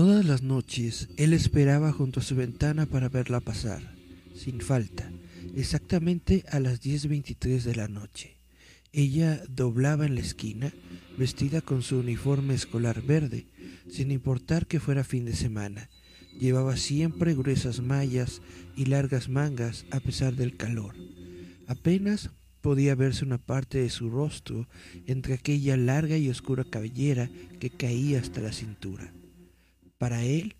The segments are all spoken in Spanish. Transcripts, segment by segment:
Todas las noches él esperaba junto a su ventana para verla pasar, sin falta, exactamente a las 10.23 de la noche. Ella doblaba en la esquina, vestida con su uniforme escolar verde, sin importar que fuera fin de semana. Llevaba siempre gruesas mallas y largas mangas a pesar del calor. Apenas podía verse una parte de su rostro entre aquella larga y oscura cabellera que caía hasta la cintura. Para él,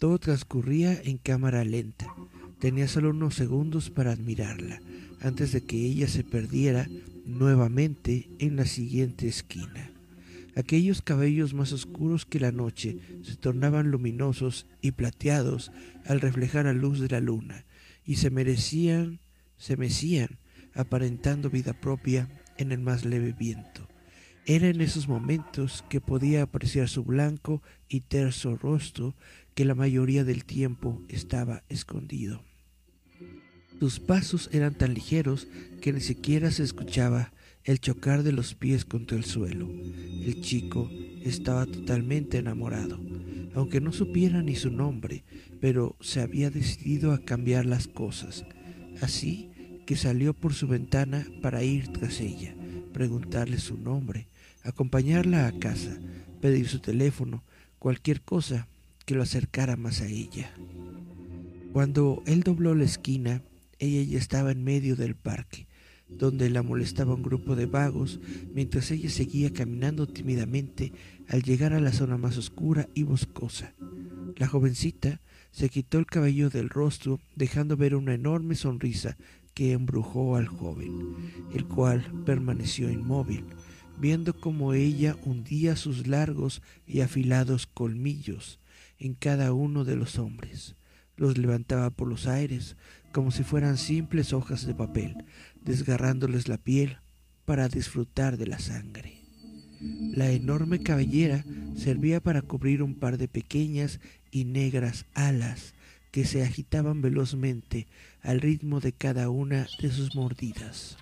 todo transcurría en cámara lenta. Tenía solo unos segundos para admirarla, antes de que ella se perdiera nuevamente en la siguiente esquina. Aquellos cabellos más oscuros que la noche se tornaban luminosos y plateados al reflejar la luz de la luna, y se merecían, se mecían, aparentando vida propia en el más leve viento. Era en esos momentos que podía apreciar su blanco y terso rostro que la mayoría del tiempo estaba escondido. Sus pasos eran tan ligeros que ni siquiera se escuchaba el chocar de los pies contra el suelo. El chico estaba totalmente enamorado, aunque no supiera ni su nombre, pero se había decidido a cambiar las cosas. Así que salió por su ventana para ir tras ella, preguntarle su nombre, acompañarla a casa, pedir su teléfono, cualquier cosa que lo acercara más a ella. Cuando él dobló la esquina, ella ya estaba en medio del parque, donde la molestaba un grupo de vagos, mientras ella seguía caminando tímidamente al llegar a la zona más oscura y boscosa. La jovencita se quitó el cabello del rostro, dejando ver una enorme sonrisa que embrujó al joven, el cual permaneció inmóvil, viendo cómo ella hundía sus largos y afilados colmillos en cada uno de los hombres, los levantaba por los aires, como si fueran simples hojas de papel, desgarrándoles la piel para disfrutar de la sangre. La enorme cabellera servía para cubrir un par de pequeñas y negras alas que se agitaban velozmente al ritmo de cada una de sus mordidas.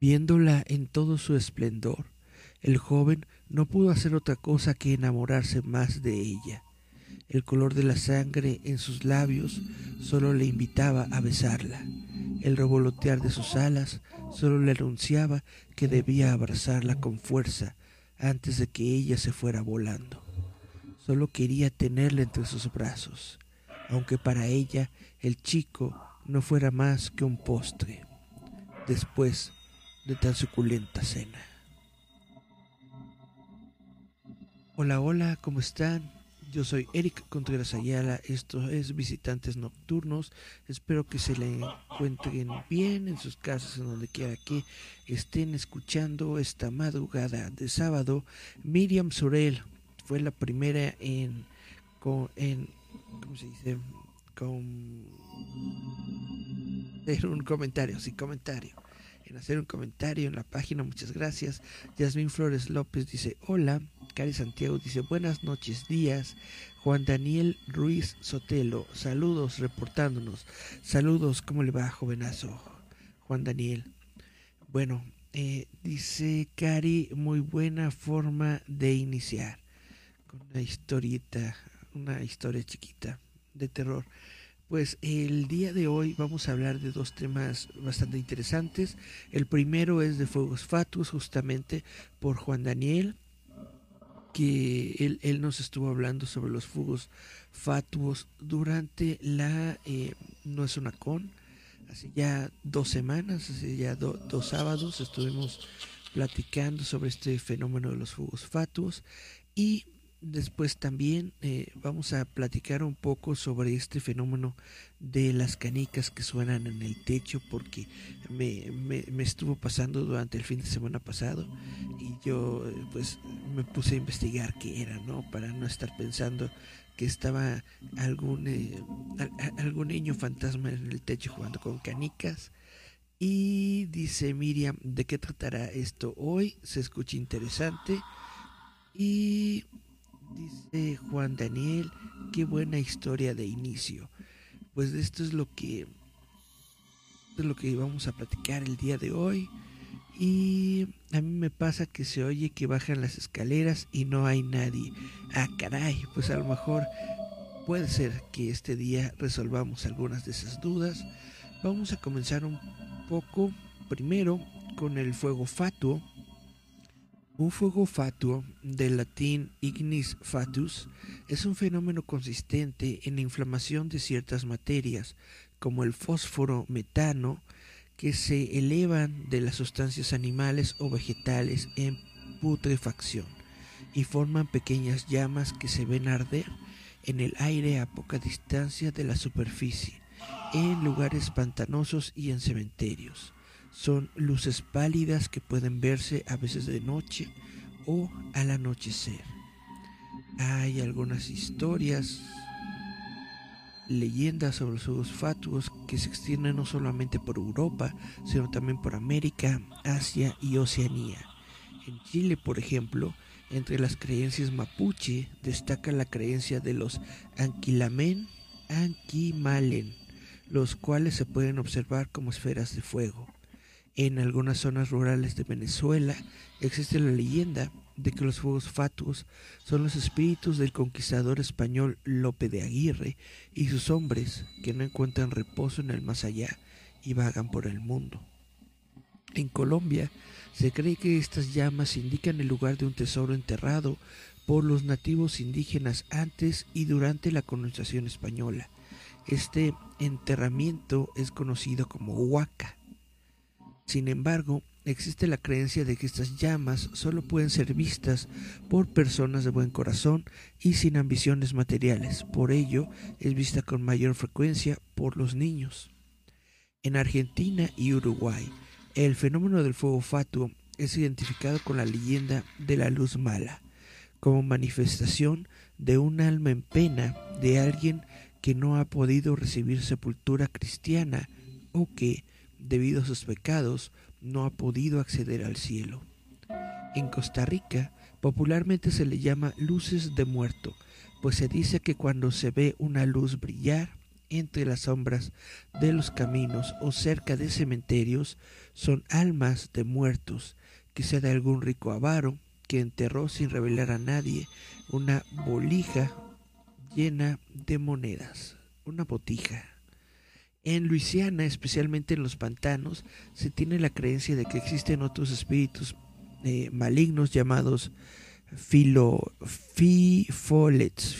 Viéndola en todo su esplendor, el joven no pudo hacer otra cosa que enamorarse más de ella. El color de la sangre en sus labios solo le invitaba a besarla. El revolotear de sus alas solo le anunciaba que debía abrazarla con fuerza antes de que ella se fuera volando. Solo quería tenerla entre sus brazos, aunque para ella el chico no fuera más que un postre, después de tan suculenta cena. Hola, hola, ¿cómo están? Yo soy Eric Contreras Ayala, esto es Visitantes Nocturnos. Espero que se le encuentren bien en sus casas, en donde quiera que estén escuchando esta madrugada de sábado. Miriam Sorel fue la primera en, en ¿cómo se dice? Con hacer un comentario, sí, comentario. En hacer un comentario en la página, muchas gracias. Yasmín Flores López dice, hola. Cari Santiago dice buenas noches, días. Juan Daniel Ruiz Sotelo, saludos reportándonos. Saludos, ¿cómo le va, jovenazo? Juan Daniel. Bueno, eh, dice Cari, muy buena forma de iniciar. Con una historieta, una historia chiquita de terror. Pues el día de hoy vamos a hablar de dos temas bastante interesantes. El primero es de Fuegos Fatuos, justamente por Juan Daniel que él, nos estuvo hablando sobre los fugos fatuos durante la eh, no es una con hace ya dos semanas hace ya dos sábados estuvimos platicando sobre este fenómeno de los fugos fatuos y Después también eh, vamos a platicar un poco sobre este fenómeno de las canicas que suenan en el techo porque me, me, estuvo pasando durante el fin de semana pasado y yo eh, pues me puse a investigar qué era, ¿no? Para no estar pensando que estaba algún, eh, algún niño fantasma en el techo jugando con canicas. Y dice Miriam, ¿de qué tratará esto hoy? Se escucha interesante. Y Dice Juan Daniel, qué buena historia de inicio. Pues esto es lo que es lo que vamos a platicar el día de hoy y a mí me pasa que se oye que bajan las escaleras y no hay nadie. Ah, caray, pues a lo mejor puede ser que este día resolvamos algunas de esas dudas. Vamos a comenzar un poco primero con el fuego fatuo. Un fuego fatuo, del latín ignis fatus, es un fenómeno consistente en la inflamación de ciertas materias, como el fósforo metano, que se elevan de las sustancias animales o vegetales en putrefacción y forman pequeñas llamas que se ven arder en el aire a poca distancia de la superficie, en lugares pantanosos y en cementerios. Son luces pálidas que pueden verse a veces de noche o al anochecer. Hay algunas historias, leyendas sobre los fatuos que se extienden no solamente por Europa, sino también por América, Asia y Oceanía. En Chile, por ejemplo, entre las creencias mapuche destaca la creencia de los Anquilamen Anquimalen, los cuales se pueden observar como esferas de fuego. En algunas zonas rurales de Venezuela existe la leyenda de que los fuegos fatuos son los espíritus del conquistador español Lope de Aguirre y sus hombres que no encuentran reposo en el más allá y vagan por el mundo. En Colombia se cree que estas llamas indican el lugar de un tesoro enterrado por los nativos indígenas antes y durante la colonización española. Este enterramiento es conocido como huaca sin embargo, existe la creencia de que estas llamas solo pueden ser vistas por personas de buen corazón y sin ambiciones materiales. Por ello, es vista con mayor frecuencia por los niños. En Argentina y Uruguay, el fenómeno del fuego fatuo es identificado con la leyenda de la luz mala, como manifestación de un alma en pena de alguien que no ha podido recibir sepultura cristiana o que, debido a sus pecados, no ha podido acceder al cielo. En Costa Rica, popularmente se le llama luces de muerto, pues se dice que cuando se ve una luz brillar entre las sombras de los caminos o cerca de cementerios, son almas de muertos, quizá de algún rico avaro que enterró sin revelar a nadie una bolija llena de monedas, una botija. En Luisiana, especialmente en los pantanos, se tiene la creencia de que existen otros espíritus eh, malignos llamados filo, fifolets.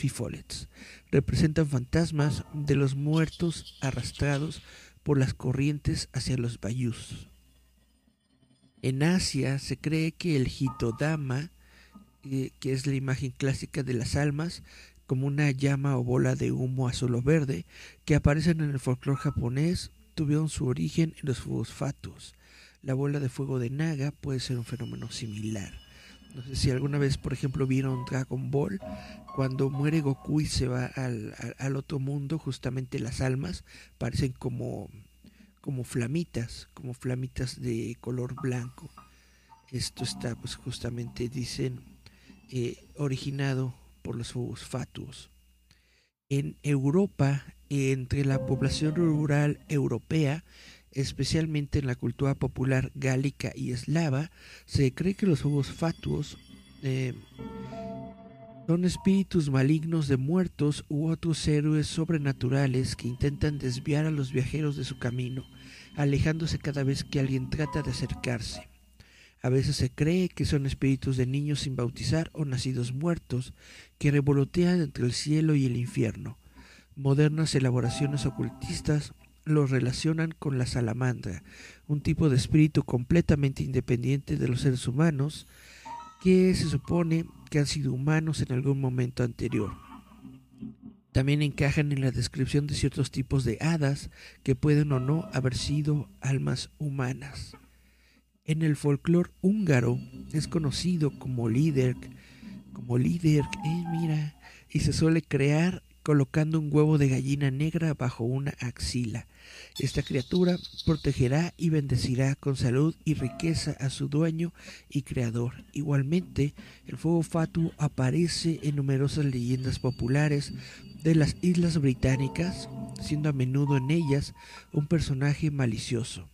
Representan fantasmas de los muertos arrastrados por las corrientes hacia los bayús. En Asia se cree que el hitodama, eh, que es la imagen clásica de las almas, como una llama o bola de humo azul o verde que aparecen en el folclore japonés tuvieron su origen en los fuegos fatuos. La bola de fuego de Naga puede ser un fenómeno similar. No sé si alguna vez, por ejemplo, vieron Dragon Ball, cuando muere Goku y se va al, al, otro mundo, justamente las almas parecen como, como flamitas, como flamitas de color blanco. Esto está, pues justamente dicen, eh, originado por los fuegos fatuos. En Europa, entre la población rural europea, especialmente en la cultura popular gálica y eslava, se cree que los fuegos fatuos eh, son espíritus malignos de muertos u otros héroes sobrenaturales que intentan desviar a los viajeros de su camino, alejándose cada vez que alguien trata de acercarse. A veces se cree que son espíritus de niños sin bautizar o nacidos muertos que revolotean entre el cielo y el infierno. Modernas elaboraciones ocultistas los relacionan con la salamandra, un tipo de espíritu completamente independiente de los seres humanos que se supone que han sido humanos en algún momento anterior. También encajan en la descripción de ciertos tipos de hadas que pueden o no haber sido almas humanas. En el folclore húngaro es conocido como líder, como líder, eh, mira, y se suele crear colocando un huevo de gallina negra bajo una axila. Esta criatura protegerá y bendecirá con salud y riqueza a su dueño y creador. Igualmente, el fuego fatuo aparece en numerosas leyendas populares de las islas británicas, siendo a menudo en ellas un personaje malicioso.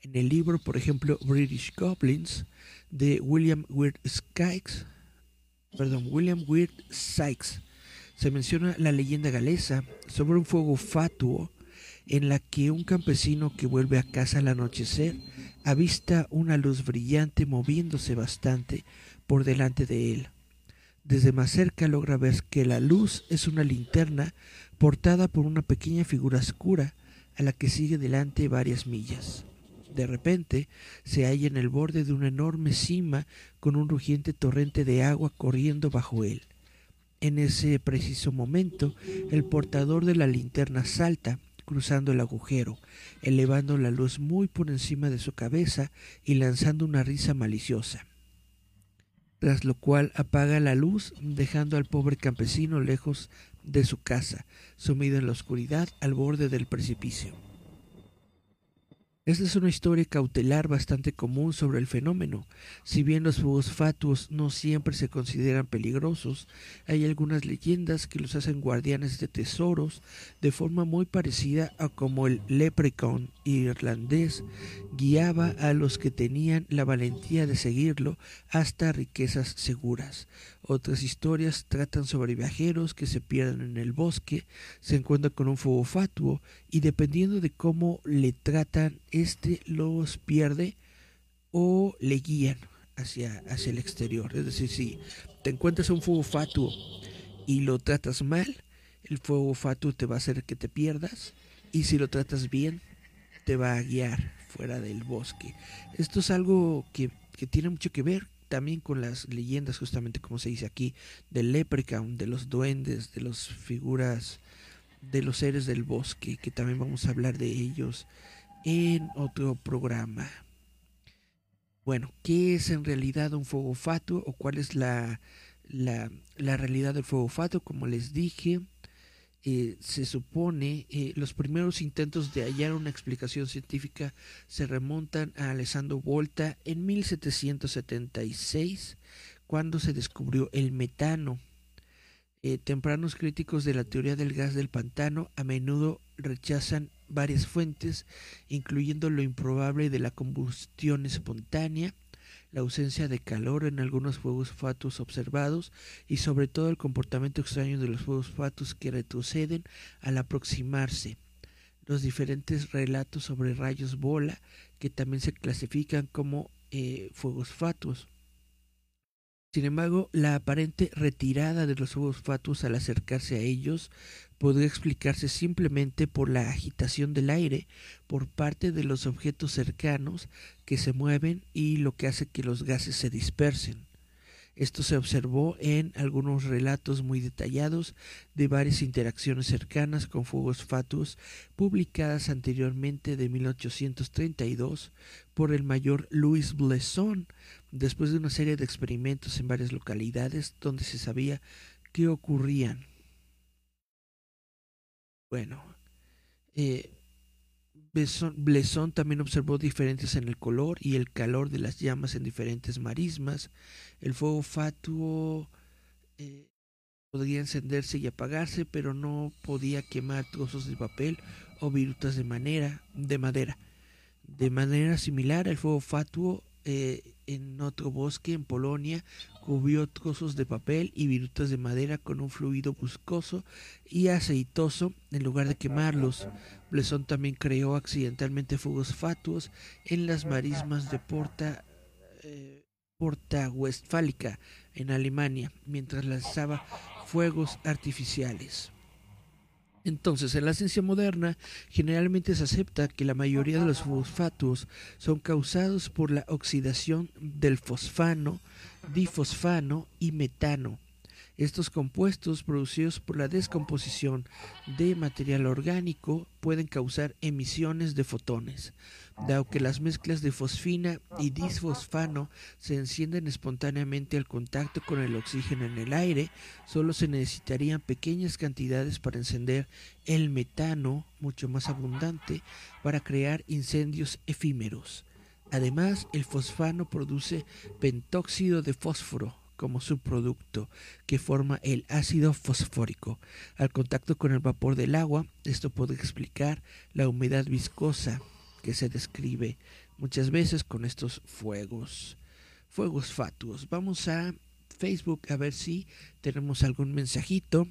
En el libro, por ejemplo, British Goblins, de William Weir Sykes, perdón, William Weir Sykes, se menciona la leyenda galesa sobre un fuego fatuo en la que un campesino que vuelve a casa al anochecer avista una luz brillante moviéndose bastante por delante de él. Desde más cerca logra ver que la luz es una linterna portada por una pequeña figura oscura a la que sigue delante varias millas. De repente se halla en el borde de una enorme cima con un rugiente torrente de agua corriendo bajo él. En ese preciso momento, el portador de la linterna salta cruzando el agujero, elevando la luz muy por encima de su cabeza y lanzando una risa maliciosa. Tras lo cual apaga la luz, dejando al pobre campesino lejos de su casa, sumido en la oscuridad al borde del precipicio. Esta es una historia cautelar bastante común sobre el fenómeno. Si bien los fuegos fatuos no siempre se consideran peligrosos, hay algunas leyendas que los hacen guardianes de tesoros de forma muy parecida a como el leprechaun irlandés guiaba a los que tenían la valentía de seguirlo hasta riquezas seguras. Otras historias tratan sobre viajeros que se pierden en el bosque, se encuentran con un fuego fatuo y dependiendo de cómo le tratan, este los pierde o le guían hacia, hacia el exterior. Es decir, si te encuentras un fuego fatuo y lo tratas mal, el fuego fatuo te va a hacer que te pierdas y si lo tratas bien, te va a guiar fuera del bosque. Esto es algo que, que tiene mucho que ver también con las leyendas, justamente como se dice aquí, del leprechaun, de los duendes, de las figuras, de los seres del bosque, que también vamos a hablar de ellos en otro programa. Bueno, ¿qué es en realidad un fuego fatuo o cuál es la, la, la realidad del fuego fatuo? Como les dije, eh, se supone eh, los primeros intentos de hallar una explicación científica se remontan a Alessandro Volta en 1776 cuando se descubrió el metano. Eh, tempranos críticos de la teoría del gas del pantano a menudo rechazan varias fuentes, incluyendo lo improbable de la combustión espontánea, la ausencia de calor en algunos fuegos fatuos observados y sobre todo el comportamiento extraño de los fuegos fatuos que retroceden al aproximarse. Los diferentes relatos sobre rayos bola que también se clasifican como eh, fuegos fatuos. Sin embargo, la aparente retirada de los fuegos fatuos al acercarse a ellos podría explicarse simplemente por la agitación del aire por parte de los objetos cercanos que se mueven y lo que hace que los gases se dispersen. Esto se observó en algunos relatos muy detallados de varias interacciones cercanas con fuegos fatuos publicadas anteriormente de 1832 por el mayor Louis Blesson después de una serie de experimentos en varias localidades donde se sabía qué ocurrían. Bueno, eh, Blesson también observó diferencias en el color y el calor de las llamas en diferentes marismas. El fuego fatuo eh, podría encenderse y apagarse, pero no podía quemar trozos de papel o virutas de, manera, de madera. De manera similar, el fuego fatuo eh, en otro bosque en Polonia cubrió trozos de papel y virutas de madera con un fluido buscoso y aceitoso en lugar de quemarlos. Blesson también creó accidentalmente fuegos fatuos en las marismas de Porta, eh, Porta Westfálica en Alemania mientras lanzaba fuegos artificiales. Entonces, en la ciencia moderna, generalmente se acepta que la mayoría de los fosfatos son causados por la oxidación del fosfano, difosfano y metano. Estos compuestos producidos por la descomposición de material orgánico pueden causar emisiones de fotones. Dado que las mezclas de fosfina y disfosfano se encienden espontáneamente al contacto con el oxígeno en el aire, solo se necesitarían pequeñas cantidades para encender el metano, mucho más abundante, para crear incendios efímeros. Además, el fosfano produce pentóxido de fósforo, como subproducto que forma el ácido fosfórico. Al contacto con el vapor del agua, esto puede explicar la humedad viscosa que se describe muchas veces con estos fuegos, fuegos fatuos. Vamos a Facebook a ver si tenemos algún mensajito.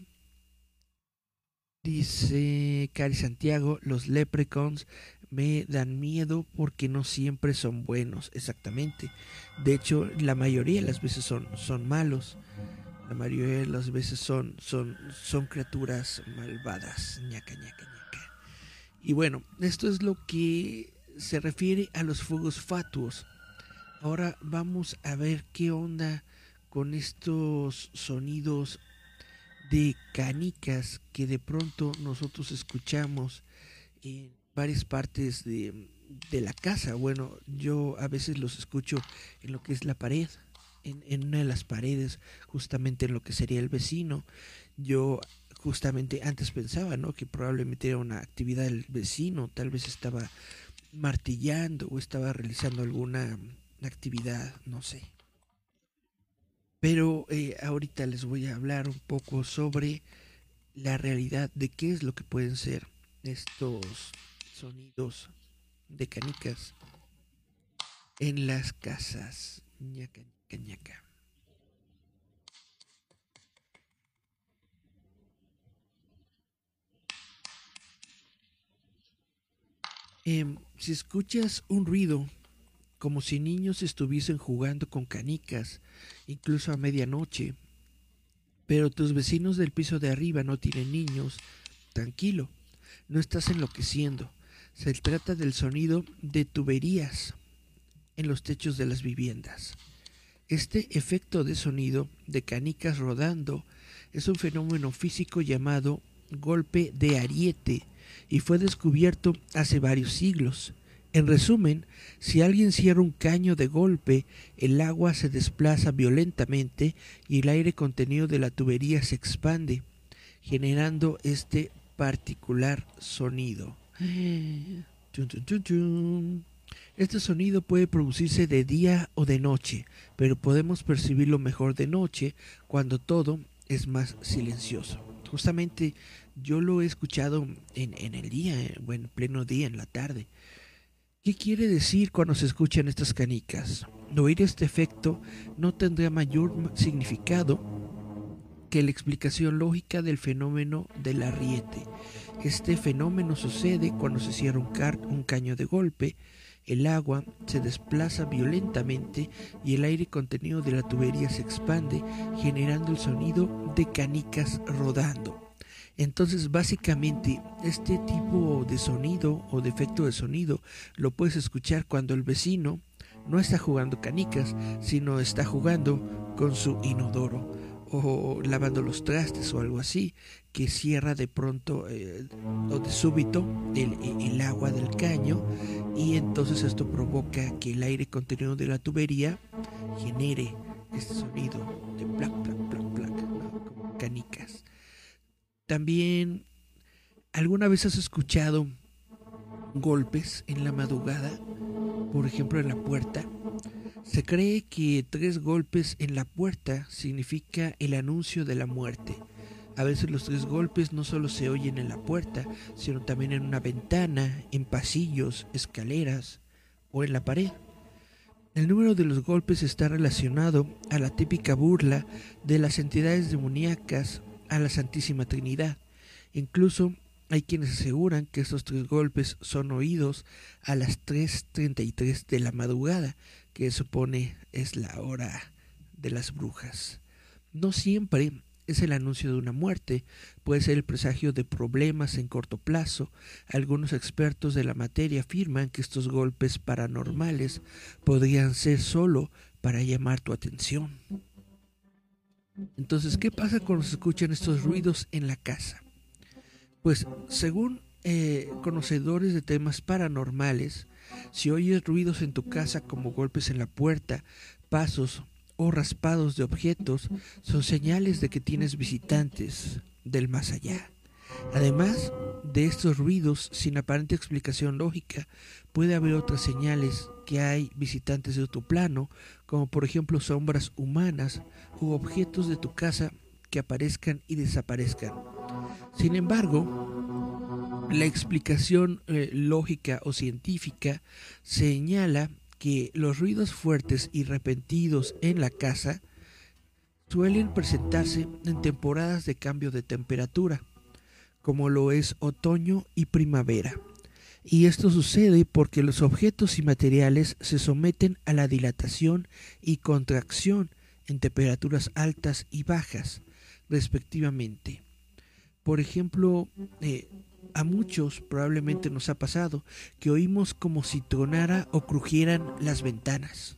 Dice Cari Santiago, los leprechauns me dan miedo porque no siempre son buenos, exactamente. De hecho, la mayoría de las veces son, son malos. La mayoría de las veces son, son, son criaturas malvadas. ñaca, ñaca, ñaca. Y bueno, esto es lo que se refiere a los fuegos fatuos. Ahora vamos a ver qué onda con estos sonidos de canicas que de pronto nosotros escuchamos en varias partes de, de la casa. Bueno, yo a veces los escucho en lo que es la pared, en, en, una de las paredes, justamente en lo que sería el vecino. Yo justamente antes pensaba, ¿no? Que probablemente era una actividad del vecino, tal vez estaba martillando o estaba realizando alguna actividad, no sé. Pero eh, ahorita les voy a hablar un poco sobre la realidad de qué es lo que pueden ser estos sonidos de canicas en las casas. ñaca, ñaca, ñaca. Eh, si escuchas un ruido como si niños estuviesen jugando con canicas, incluso a medianoche, pero tus vecinos del piso de arriba no tienen niños, tranquilo, no estás enloqueciendo. Se trata del sonido de tuberías en los techos de las viviendas. Este efecto de sonido de canicas rodando es un fenómeno físico llamado golpe de ariete y fue descubierto hace varios siglos. En resumen, si alguien cierra un caño de golpe, el agua se desplaza violentamente y el aire contenido de la tubería se expande, generando este particular sonido. Este sonido puede producirse de día o de noche, pero podemos percibirlo mejor de noche cuando todo es más silencioso. Justamente yo lo he escuchado en, en el día, o en pleno día, en la tarde. ¿Qué quiere decir cuando se escuchan estas canicas? Oír este efecto no tendría mayor significado que la explicación lógica del fenómeno del arriete. Este fenómeno sucede cuando se cierra un, caño de golpe, el agua se desplaza violentamente y el aire contenido de la tubería se expande, generando el sonido de canicas rodando. Entonces, básicamente, este tipo de sonido o de efecto de sonido lo puedes escuchar cuando el vecino no está jugando canicas, sino está jugando con su inodoro o lavando los trastes o algo así, que cierra de pronto eh, o de súbito el, el, agua del caño y entonces esto provoca que el aire contenido de la tubería genere este sonido de plac, plac, plac, plac, como canicas. También, ¿alguna vez has escuchado golpes en la madrugada? Por ejemplo, en la puerta. Se cree que tres golpes en la puerta significa el anuncio de la muerte. A veces los tres golpes no solo se oyen en la puerta, sino también en una ventana, en pasillos, escaleras o en la pared. El número de los golpes está relacionado a la típica burla de las entidades demoníacas a la Santísima Trinidad. Incluso hay quienes aseguran que estos tres golpes son oídos a las 3.33 de la madrugada, que supone es la hora de las brujas. No siempre es el anuncio de una muerte, puede ser el presagio de problemas en corto plazo. Algunos expertos de la materia afirman que estos golpes paranormales podrían ser solo para llamar tu atención. Entonces, ¿qué pasa cuando se escuchan estos ruidos en la casa? Pues, según eh, conocedores de temas paranormales, si oyes ruidos en tu casa como golpes en la puerta, pasos o raspados de objetos, son señales de que tienes visitantes del más allá. Además de estos ruidos sin aparente explicación lógica, puede haber otras señales que hay visitantes de otro plano, como por ejemplo sombras humanas u objetos de tu casa que aparezcan y desaparezcan. Sin embargo, La explicación eh, lógica o científica señala que los ruidos fuertes y repentinos en la casa suelen presentarse en temporadas de cambio de temperatura, como lo es otoño y primavera. Y esto sucede porque los objetos y materiales se someten a la dilatación y contracción en temperaturas altas y bajas, respectivamente. Por ejemplo, eh, a muchos probablemente nos ha pasado que oímos como si tronara o crujieran las ventanas.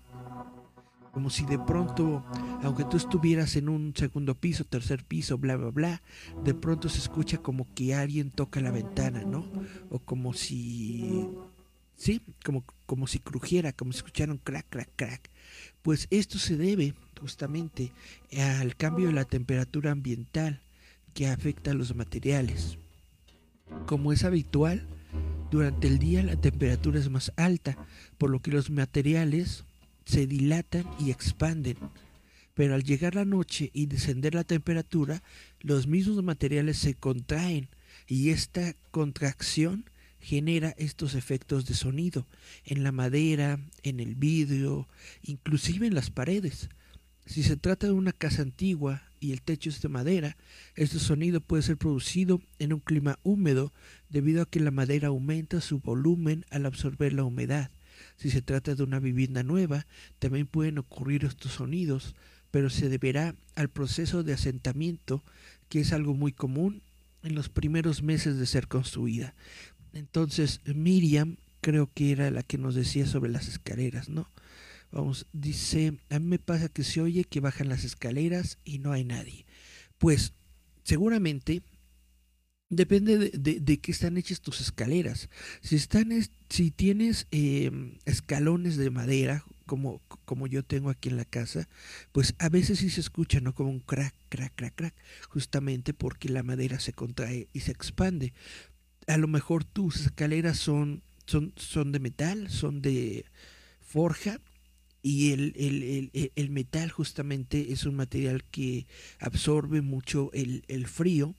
Como si de pronto, aunque tú estuvieras en un segundo piso, tercer piso, bla, bla, bla, de pronto se escucha como que alguien toca la ventana, ¿no? O como si... Sí, como, como si crujiera, como si escucharan crack, crack, crack. Pues esto se debe justamente al cambio de la temperatura ambiental que afecta a los materiales. Como es habitual, durante el día la temperatura es más alta, por lo que los materiales se dilatan y expanden. Pero al llegar la noche y descender la temperatura, los mismos materiales se contraen y esta contracción genera estos efectos de sonido en la madera, en el vidrio, inclusive en las paredes. Si se trata de una casa antigua y el techo es de madera, este sonido puede ser producido en un clima húmedo debido a que la madera aumenta su volumen al absorber la humedad. Si se trata de una vivienda nueva, también pueden ocurrir estos sonidos, pero se deberá al proceso de asentamiento, que es algo muy común en los primeros meses de ser construida. Entonces, Miriam creo que era la que nos decía sobre las escaleras, ¿no? Vamos, dice, a mí me pasa que se oye que bajan las escaleras y no hay nadie. Pues seguramente depende de, de, qué están hechas tus escaleras. Si están, si tienes em, escalones de madera, como, como yo tengo aquí en la casa, pues a veces sí se escucha, ¿no? Como un crack, crack, crack, crack, justamente porque la madera se contrae y se expande. A lo mejor tus escaleras son, son, son de metal, son de forja, y el, el, el, metal justamente es un material que absorbe mucho el, frío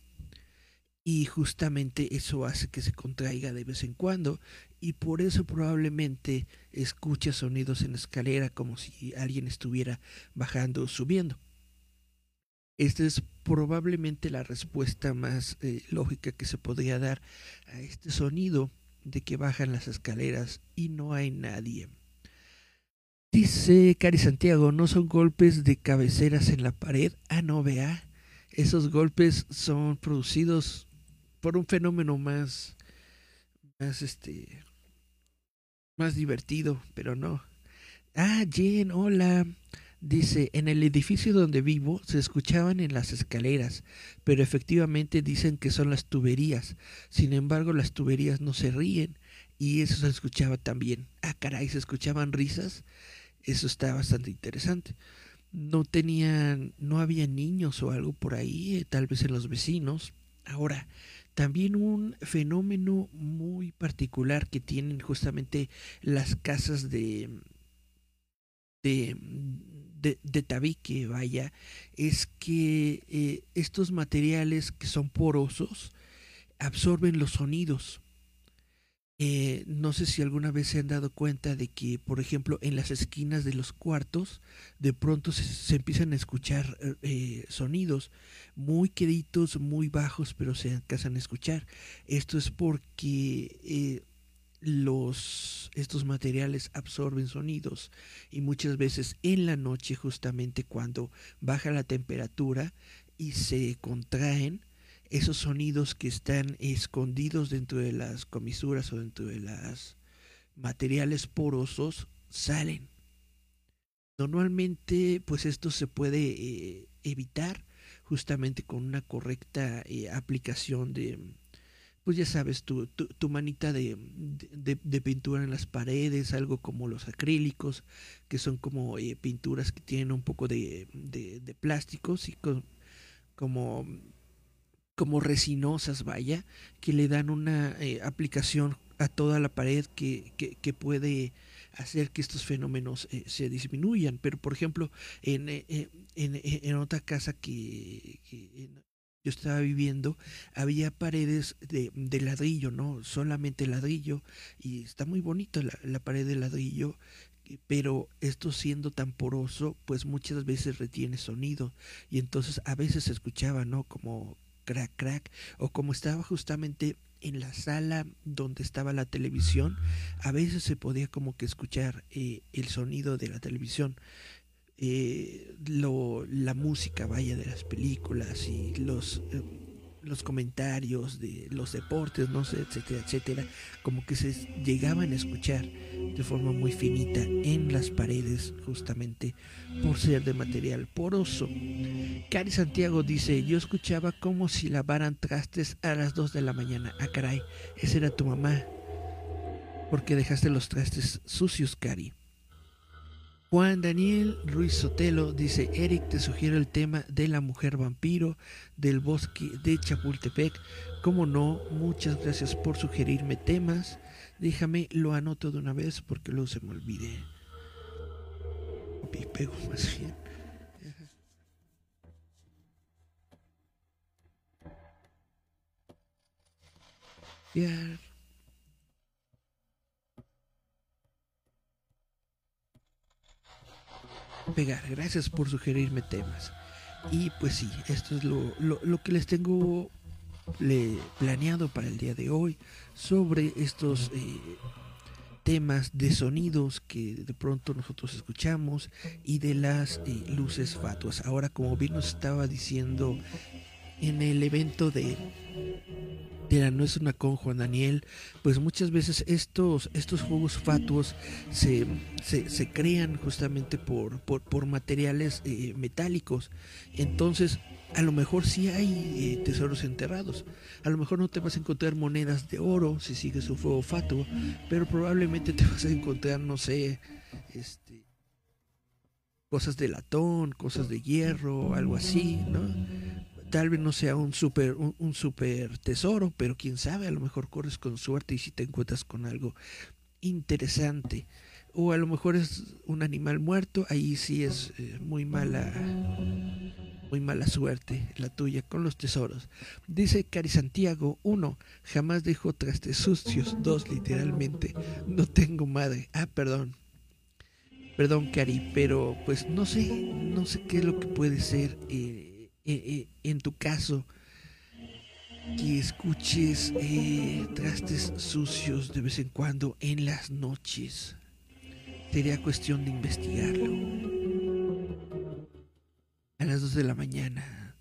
y justamente eso hace que se contraiga de vez en cuando y por eso probablemente escucha sonidos en la escalera como si alguien estuviera bajando o subiendo. Esta es probablemente la respuesta más eh, lógica que se podría dar a este sonido de que bajan las escaleras y no hay nadie. Dice Cari Santiago, no son golpes de cabeceras en la pared. Ah, no, vea. Esos golpes son producidos por un fenómeno más, más este, más divertido, pero no. Ah, Jen, hola. Dice, en el edificio donde vivo se escuchaban en las escaleras, pero efectivamente dicen que son las tuberías. Sin embargo, las tuberías no se ríen y eso se escuchaba también. Ah, caray, se escuchaban risas. Eso está bastante interesante. No tenían, no había niños o algo por ahí, eh, tal vez en los vecinos. Ahora, también un fenómeno muy particular que tienen justamente las casas de, de, de, tabique, vaya, es que eh, estos materiales que son porosos absorben los sonidos. Eh, no sé si alguna vez se han dado cuenta de que, por ejemplo, en las esquinas de los cuartos, de pronto se, empiezan a escuchar eh, sonidos muy queditos, muy bajos, pero se alcanzan a escuchar. Esto es porque eh, los, estos materiales absorben sonidos y muchas veces en la noche, justamente cuando baja la temperatura y se contraen, esos sonidos que están escondidos dentro de las comisuras o dentro de los materiales porosos salen. Normalmente, pues esto se puede eh, evitar justamente con una correcta eh, aplicación de, pues ya sabes, tu, tu, manita de, de, pintura en las paredes, algo como los acrílicos, que son como eh, pinturas que tienen un poco de, de, plásticos y como como resinosas, vaya, que le dan una eh, aplicación a toda la pared que, que, puede hacer que estos fenómenos eh, se disminuyan. Pero, por ejemplo, en, eh, en, en, otra casa que, yo estaba viviendo, había paredes de, ladrillo, ¿no? Solamente ladrillo, y está muy bonito la, la, pared de ladrillo, pero esto siendo tan poroso, pues muchas veces retiene sonido, y entonces a veces se escuchaba, ¿no? Como crack, crack, o como estaba justamente en la sala donde estaba la televisión, a veces se podía como que escuchar eh, el sonido de la televisión. Eh, lo, la música, vaya, de las películas y los, eh, los comentarios de los deportes, no sé, etcétera, etcétera, como que se llegaban a escuchar de forma muy finita en las paredes, justamente por ser de material poroso. Cari Santiago dice, yo escuchaba como si lavaran trastes a las 2 de la mañana. Ah, caray, esa era tu mamá. Porque dejaste los trastes sucios, Cari. Juan Daniel Ruiz Sotelo dice, Eric, te sugiero el tema de la mujer vampiro del bosque de Chapultepec. Como no, muchas gracias por sugerirme temas. Déjame, lo anoto de una vez porque luego se me olvide. Y pego más bien. Pegar. Gracias por sugerirme temas. Y pues sí, esto es lo, lo, que les tengo le, planeado para el día de hoy sobre estos eh, temas de sonidos que de pronto nosotros escuchamos y de las eh, luces fatuas. Ahora, como bien nos estaba diciendo en el evento de no es una con Juan Daniel, pues muchas veces estos, estos juegos fatuos se, se, crean justamente por, por, materiales eh, metálicos. Entonces, a lo mejor sí hay eh, tesoros enterrados. A lo mejor no te vas a encontrar monedas de oro si sigues un fuego fatuo, pero probablemente te vas a encontrar, no sé, este, cosas de latón, cosas de hierro, algo así, ¿no? Tal vez no sea un super, un, super tesoro, pero quién sabe, a lo mejor corres con suerte y si te encuentras con algo interesante. O a lo mejor es un animal muerto, ahí sí es eh, muy mala, muy mala suerte la tuya con los tesoros. Dice Cari Santiago, uno, jamás dejo trastes sucios, dos, literalmente, no tengo madre. Ah, perdón, perdón Cari, pero pues no sé, no sé qué es lo que puede ser. Eh, eh, eh, en tu caso, que escuches eh, trastes sucios de vez en cuando en las noches. Sería cuestión de investigarlo. A las 2 de la mañana.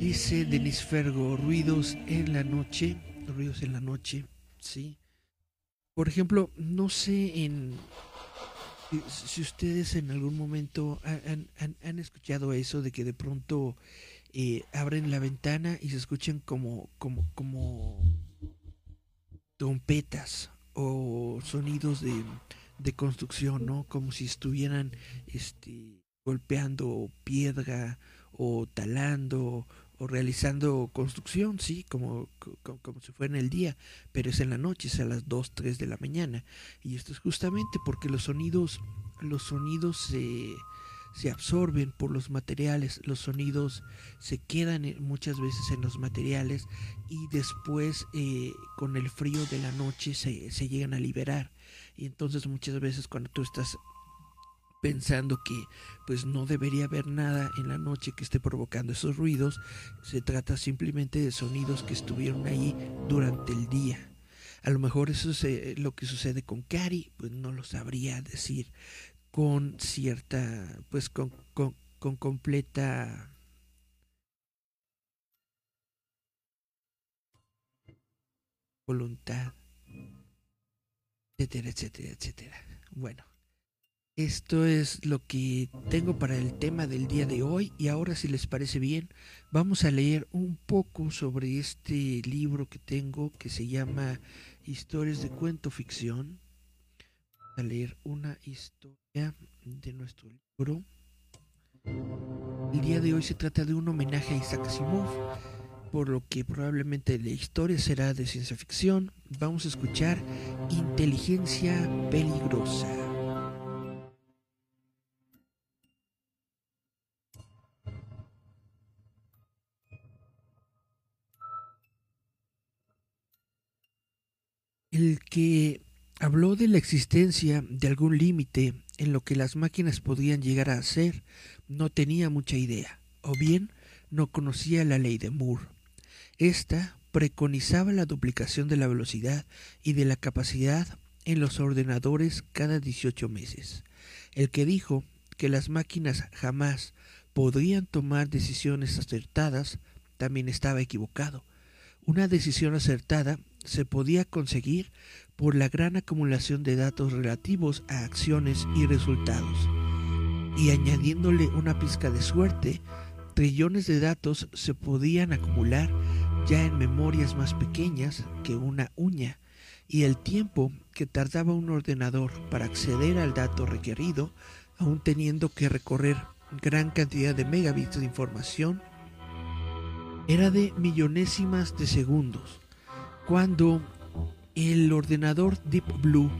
Dice Denis Fergo, ruidos en la noche. Ruidos en la noche, sí. Por ejemplo, no sé en si ustedes en algún momento han, escuchado eso de que de pronto eh, abren la ventana y se escuchan como, como, como trompetas o sonidos de, de construcción, ¿no? Como si estuvieran este, golpeando piedra o talando o realizando construcción, sí, como, como, si fuera en el día, pero es en la noche, es a las 2, 3 de la mañana. Y esto es justamente porque los sonidos, los sonidos se, se absorben por los materiales, los sonidos se quedan muchas veces en los materiales y después eh, con el frío de la noche se, se llegan a liberar. Y entonces muchas veces cuando tú estás pensando que pues no debería haber nada en la noche que esté provocando esos ruidos, se trata simplemente de sonidos que estuvieron ahí durante el día. A lo mejor eso es lo que sucede con Cari, pues no lo sabría decir con cierta, pues con, con, con completa voluntad, etcétera, etcétera, etcétera. Bueno. Esto es lo que tengo para el tema del día de hoy y ahora si les parece bien vamos a leer un poco sobre este libro que tengo que se llama Historias de cuento ficción. Vamos a leer una historia de nuestro libro. El día de hoy se trata de un homenaje a Isaac Asimov, por lo que probablemente la historia será de ciencia ficción. Vamos a escuchar Inteligencia Peligrosa. El que habló de la existencia de algún límite en lo que las máquinas podían llegar a hacer no tenía mucha idea, o bien no conocía la ley de Moore. Esta preconizaba la duplicación de la velocidad y de la capacidad en los ordenadores cada 18 meses. El que dijo que las máquinas jamás podrían tomar decisiones acertadas también estaba equivocado. Una decisión acertada se podía conseguir por la gran acumulación de datos relativos a acciones y resultados. Y añadiéndole una pizca de suerte, trillones de datos se podían acumular ya en memorias más pequeñas que una uña, y el tiempo que tardaba un ordenador para acceder al dato requerido, aun teniendo que recorrer gran cantidad de megabits de información, era de millonésimas de segundos. Cuando el ordenador Deep Blue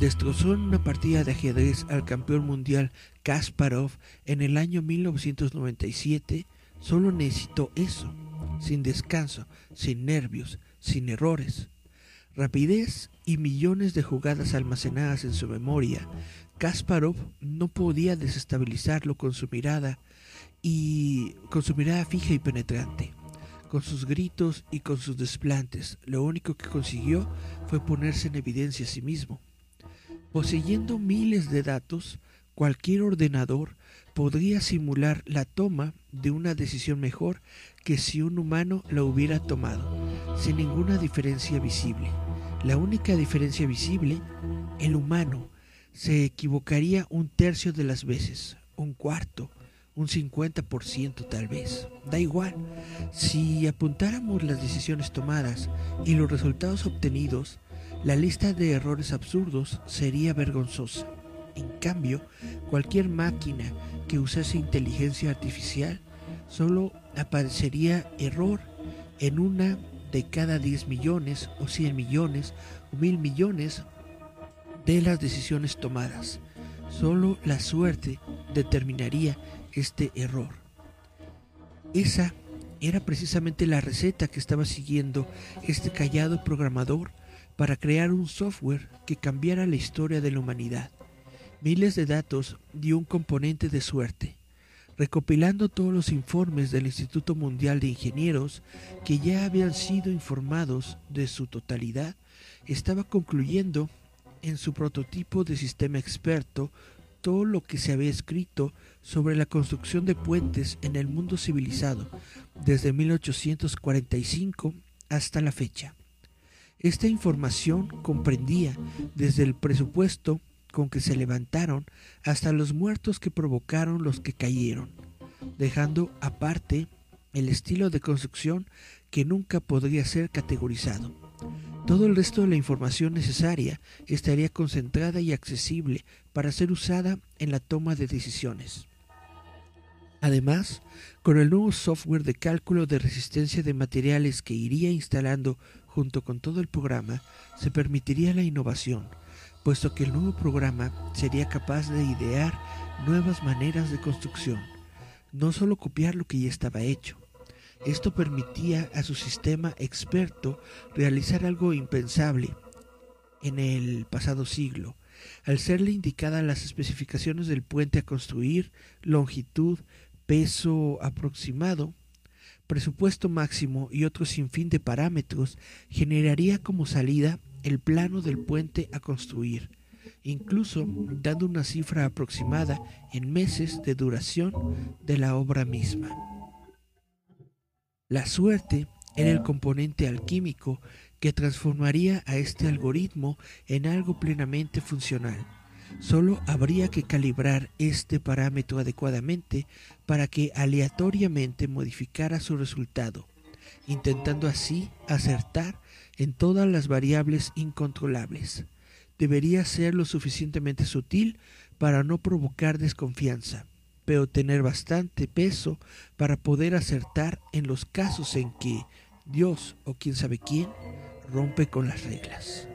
destrozó en una partida de ajedrez al campeón mundial Kasparov en el año 1997, solo necesitó eso, sin descanso, sin nervios, sin errores. Rapidez y millones de jugadas almacenadas en su memoria, Kasparov no podía desestabilizarlo con su mirada y con su mirada fija y penetrante con sus gritos y con sus desplantes. Lo único que consiguió fue ponerse en evidencia a sí mismo. Poseyendo miles de datos, cualquier ordenador podría simular la toma de una decisión mejor que si un humano la hubiera tomado, sin ninguna diferencia visible. La única diferencia visible, el humano se equivocaría un tercio de las veces, un cuarto, un 50% tal vez. Da igual. Si apuntáramos las decisiones tomadas y los resultados obtenidos, la lista de errores absurdos sería vergonzosa. En cambio, cualquier máquina que usase inteligencia artificial solo aparecería error en una de cada 10 millones o 100 millones o mil millones de las decisiones tomadas. Solo la suerte determinaría este error. Esa era precisamente la receta que estaba siguiendo este callado programador para crear un software que cambiara la historia de la humanidad. Miles de datos dio un componente de suerte, recopilando todos los informes del Instituto Mundial de Ingenieros que ya habían sido informados de su totalidad, estaba concluyendo en su prototipo de sistema experto todo lo que se había escrito sobre la construcción de puentes en el mundo civilizado desde 1845 hasta la fecha. Esta información comprendía desde el presupuesto con que se levantaron hasta los muertos que provocaron los que cayeron, dejando aparte el estilo de construcción que nunca podría ser categorizado. Todo el resto de la información necesaria estaría concentrada y accesible para ser usada en la toma de decisiones. Además, con el nuevo software de cálculo de resistencia de materiales que iría instalando junto con todo el programa, se permitiría la innovación, puesto que el nuevo programa sería capaz de idear nuevas maneras de construcción, no solo copiar lo que ya estaba hecho. Esto permitía a su sistema experto realizar algo impensable en el pasado siglo, al serle indicadas las especificaciones del puente a construir, longitud, peso aproximado, presupuesto máximo y otro sinfín de parámetros, generaría como salida el plano del puente a construir, incluso dando una cifra aproximada en meses de duración de la obra misma. La suerte era el componente alquímico que transformaría a este algoritmo en algo plenamente funcional Solo habría que calibrar este parámetro adecuadamente para que aleatoriamente modificara su resultado, intentando así acertar en todas las variables incontrolables. Debería ser lo suficientemente sutil para no provocar desconfianza, pero tener bastante peso para poder acertar en los casos en que Dios o quién sabe quién rompe con las reglas.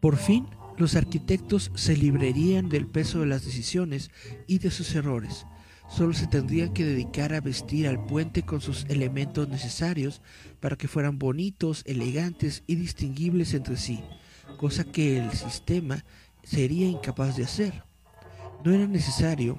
Por fin, los arquitectos se librarían del peso de las decisiones y de sus errores. Solo se tendrían que dedicar a vestir al puente con sus elementos necesarios para que fueran bonitos, elegantes y distinguibles entre sí, cosa que el sistema sería incapaz de hacer. No era necesario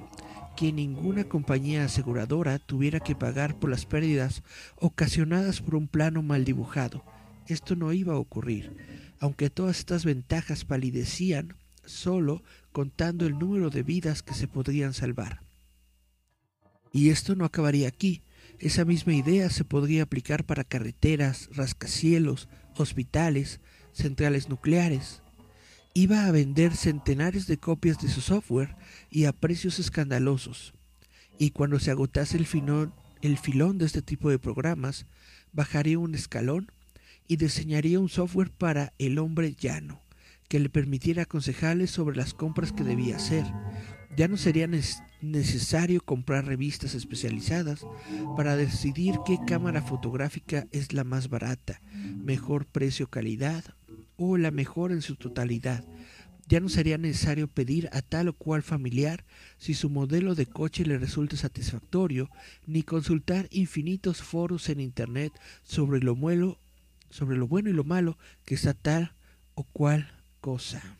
que ninguna compañía aseguradora tuviera que pagar por las pérdidas ocasionadas por un plano mal dibujado. Esto no iba a ocurrir, aunque todas estas ventajas palidecían solo contando el número de vidas que se podrían salvar. Y esto no acabaría aquí. Esa misma idea se podría aplicar para carreteras, rascacielos, hospitales, centrales nucleares. Iba a vender centenares de copias de su software y a precios escandalosos. Y cuando se agotase el, el filón de este tipo de programas, bajaría un escalón y diseñaría un software para el hombre llano, que le permitiera aconsejarle sobre las compras que debía hacer. Ya no sería necesario comprar revistas especializadas para decidir qué cámara fotográfica es la más barata, mejor precio-calidad o la mejor en su totalidad. Ya no sería necesario pedir a tal o cual familiar si su modelo de coche le resulta satisfactorio, ni consultar infinitos foros en Internet sobre lo, sobre lo bueno y lo malo que está tal o cual cosa.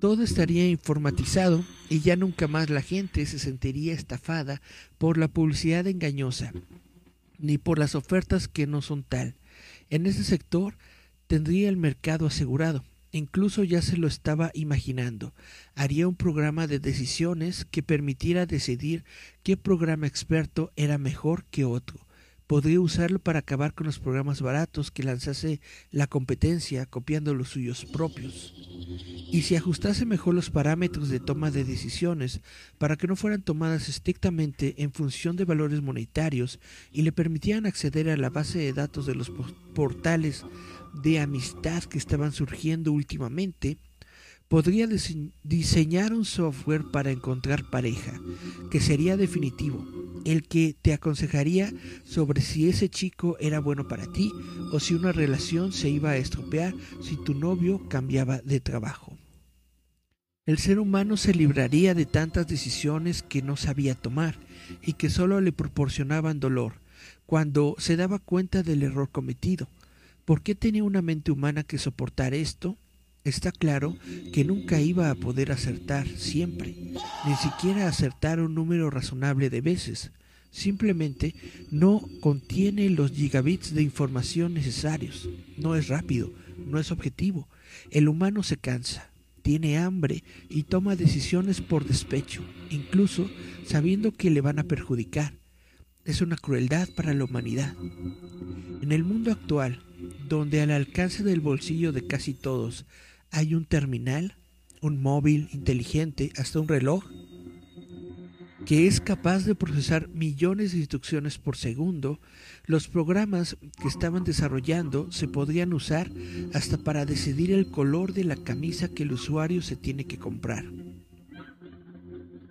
Todo estaría informatizado y ya nunca más la gente se sentiría estafada por la publicidad engañosa, ni por las ofertas que no son tal. En ese sector tendría el mercado asegurado. Incluso ya se lo estaba imaginando. Haría un programa de decisiones que permitiera decidir qué programa experto era mejor que otro podría usarlo para acabar con los programas baratos que lanzase la competencia copiando los suyos propios. Y si ajustase mejor los parámetros de toma de decisiones para que no fueran tomadas estrictamente en función de valores monetarios y le permitieran acceder a la base de datos de los portales de amistad que estaban surgiendo últimamente, podría diseñar un software para encontrar pareja, que sería definitivo, el que te aconsejaría sobre si ese chico era bueno para ti o si una relación se iba a estropear si tu novio cambiaba de trabajo. El ser humano se libraría de tantas decisiones que no sabía tomar y que solo le proporcionaban dolor cuando se daba cuenta del error cometido. ¿Por qué tenía una mente humana que soportar esto? Está claro que nunca iba a poder acertar siempre, ni siquiera acertar un número razonable de veces. Simplemente no contiene los gigabits de información necesarios. No es rápido, no es objetivo. El humano se cansa, tiene hambre y toma decisiones por despecho, incluso sabiendo que le van a perjudicar. Es una crueldad para la humanidad. En el mundo actual, donde al alcance del bolsillo de casi todos hay un terminal, un móvil inteligente, hasta un reloj, que es capaz de procesar millones de instrucciones por segundo, los programas que estaban desarrollando se podrían usar hasta para decidir el color de la camisa que el usuario se tiene que comprar.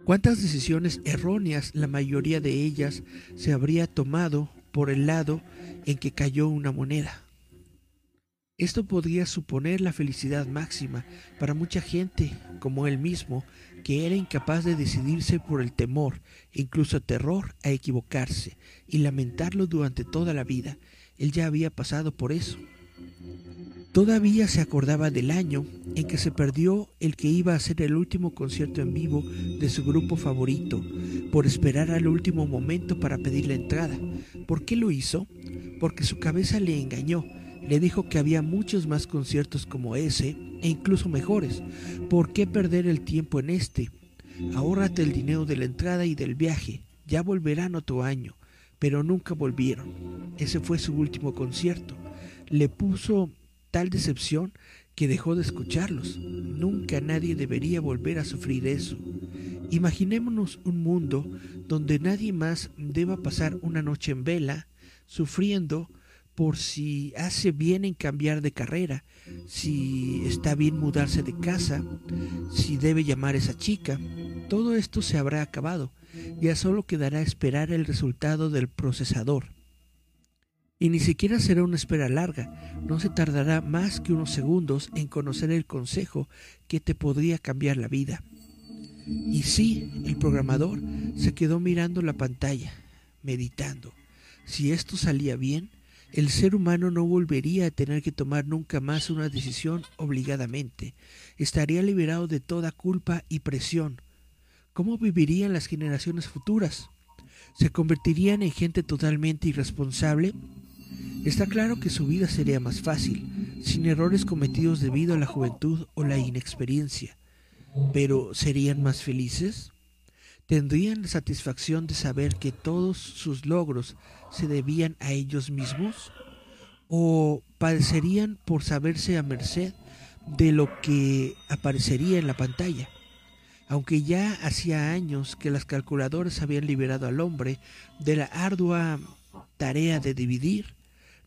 ¿Cuántas decisiones erróneas, la mayoría de ellas, se habría tomado por el lado en que cayó una moneda? Esto podría suponer la felicidad máxima para mucha gente, como él mismo, que era incapaz de decidirse por el temor, incluso terror a equivocarse, y lamentarlo durante toda la vida. Él ya había pasado por eso. Todavía se acordaba del año en que se perdió el que iba a ser el último concierto en vivo de su grupo favorito, por esperar al último momento para pedir la entrada. ¿Por qué lo hizo? Porque su cabeza le engañó le dijo que había muchos más conciertos como ese e incluso mejores. ¿Por qué perder el tiempo en este? Ahórrate el dinero de la entrada y del viaje. Ya volverán otro año. Pero nunca volvieron. Ese fue su último concierto. Le puso tal decepción que dejó de escucharlos. Nunca nadie debería volver a sufrir eso. Imaginémonos un mundo donde nadie más deba pasar una noche en vela, sufriendo por si hace bien en cambiar de carrera, si está bien mudarse de casa, si debe llamar a esa chica. Todo esto se habrá acabado. Ya solo quedará esperar el resultado del procesador. Y ni siquiera será una espera larga, no se tardará más que unos segundos en conocer el consejo que te podría cambiar la vida. Y sí, el programador se quedó mirando la pantalla, meditando. Si esto salía bien, el ser humano no volvería a tener que tomar nunca más una decisión obligadamente. Estaría liberado de toda culpa y presión. ¿Cómo vivirían las generaciones futuras? ¿Se convertirían en gente totalmente irresponsable? Está claro que su vida sería más fácil, sin errores cometidos debido a la juventud o la inexperiencia. Pero ¿serían más felices? ¿Tendrían la satisfacción de saber que todos sus logros se debían a ellos mismos? ¿O padecerían por saberse a merced de lo que aparecería en la pantalla? Aunque ya hacía años que las calculadoras habían liberado al hombre de la ardua tarea de dividir,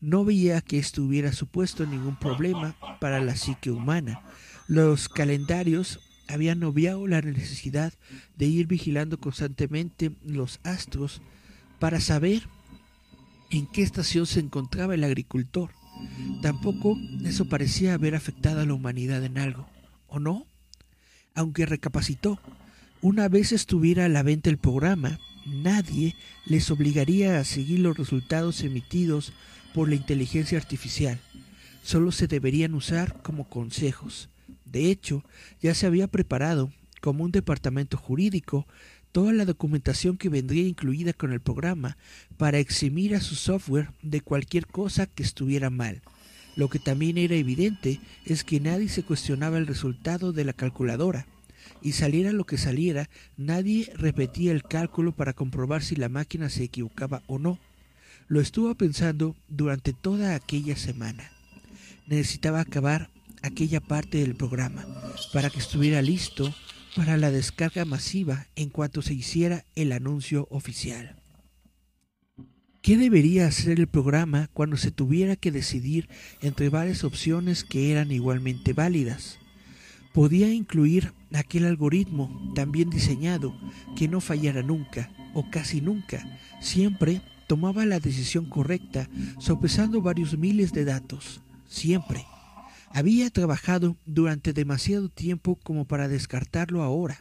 no veía que estuviera supuesto ningún problema para la psique humana. Los calendarios habían obviado la necesidad de ir vigilando constantemente los astros para saber en qué estación se encontraba el agricultor. Tampoco eso parecía haber afectado a la humanidad en algo, ¿o no? Aunque recapacitó, una vez estuviera a la venta el programa, nadie les obligaría a seguir los resultados emitidos por la inteligencia artificial. Solo se deberían usar como consejos. De hecho, ya se había preparado, como un departamento jurídico, toda la documentación que vendría incluida con el programa para eximir a su software de cualquier cosa que estuviera mal. Lo que también era evidente es que nadie se cuestionaba el resultado de la calculadora, y saliera lo que saliera, nadie repetía el cálculo para comprobar si la máquina se equivocaba o no. Lo estuvo pensando durante toda aquella semana. Necesitaba acabar aquella parte del programa para que estuviera listo para la descarga masiva en cuanto se hiciera el anuncio oficial. ¿Qué debería hacer el programa cuando se tuviera que decidir entre varias opciones que eran igualmente válidas? Podía incluir aquel algoritmo tan bien diseñado que no fallara nunca o casi nunca, siempre tomaba la decisión correcta sopesando varios miles de datos, siempre. Había trabajado durante demasiado tiempo como para descartarlo ahora.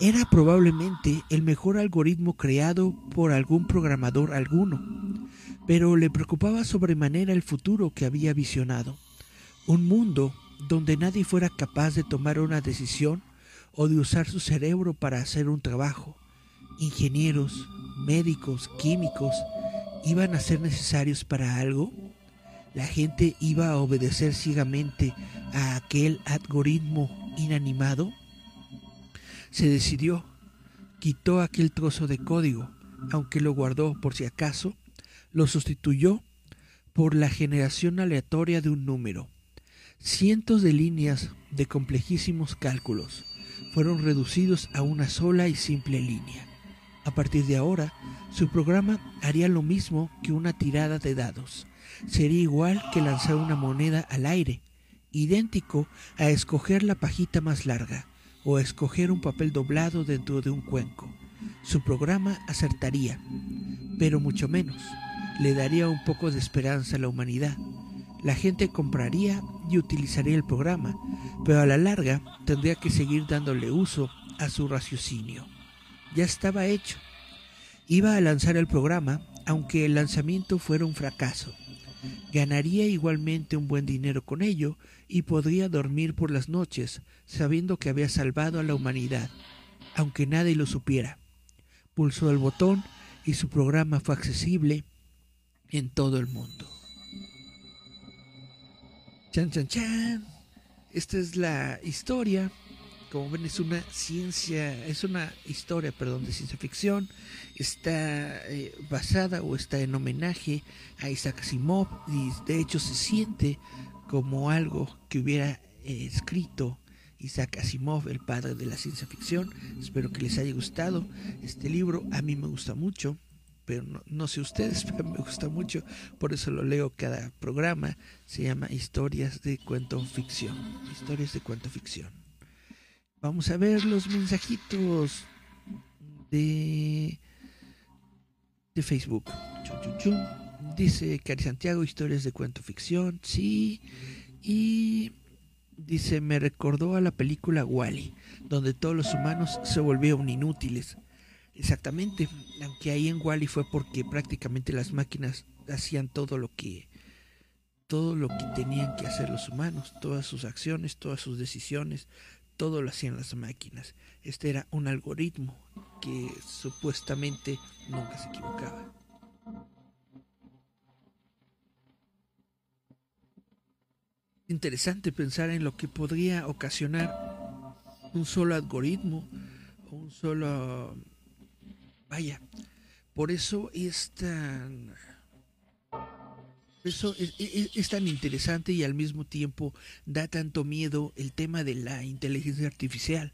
Era probablemente el mejor algoritmo creado por algún programador alguno, pero le preocupaba sobremanera el futuro que había visionado. Un mundo donde nadie fuera capaz de tomar una decisión o de usar su cerebro para hacer un trabajo. Ingenieros, médicos, químicos, iban a ser necesarios para algo la gente iba a obedecer ciegamente a aquel algoritmo inanimado? Se decidió, quitó aquel trozo de código, aunque lo guardó por si acaso, lo sustituyó por la generación aleatoria de un número. Cientos de líneas de complejísimos cálculos fueron reducidos a una sola y simple línea. A partir de ahora, su programa haría lo mismo que una tirada de dados sería igual que lanzar una moneda al aire, idéntico a escoger la pajita más larga o a escoger un papel doblado dentro de un cuenco. Su programa acertaría, pero mucho menos. Le daría un poco de esperanza a la humanidad. La gente compraría y utilizaría el programa, pero a la larga tendría que seguir dándole uso a su raciocinio. Ya estaba hecho. Iba a lanzar el programa, aunque el lanzamiento fuera un fracaso. Ganaría igualmente un buen dinero con ello y podría dormir por las noches sabiendo que había salvado a la humanidad, aunque nadie lo supiera. Pulsó el botón y su programa fue accesible en todo el mundo. Chan, chan, chan. Esta es la historia como ven es una ciencia, es una historia, perdón, de ciencia ficción, está eh, basada o está en homenaje a Isaac Asimov y de hecho se siente como algo que hubiera eh, escrito Isaac Asimov, el padre de la ciencia ficción. Espero que les haya gustado este libro, a mí me gusta mucho pero no, no, sé ustedes, pero me gusta mucho, por eso lo leo cada programa. Se llama Historias de Cuento Ficción. Historias de Cuento Ficción. Vamos a ver los mensajitos de, de Facebook. Dice Cari Santiago, historias de cuento ficción, sí. Y dice, me recordó a la película Wally, donde todos los humanos se volvieron inútiles. Exactamente, aunque ahí en Wally fue porque prácticamente las máquinas hacían todo lo que todo lo que tenían que hacer los humanos, todas sus acciones, todas sus decisiones, todo lo hacían las máquinas. Este era un algoritmo que supuestamente nunca se equivocaba. Interesante pensar en lo que podría ocasionar un solo algoritmo, un solo... Vaya, por eso es tan... Eso es, tan interesante y al mismo tiempo da tanto miedo el tema de la inteligencia artificial,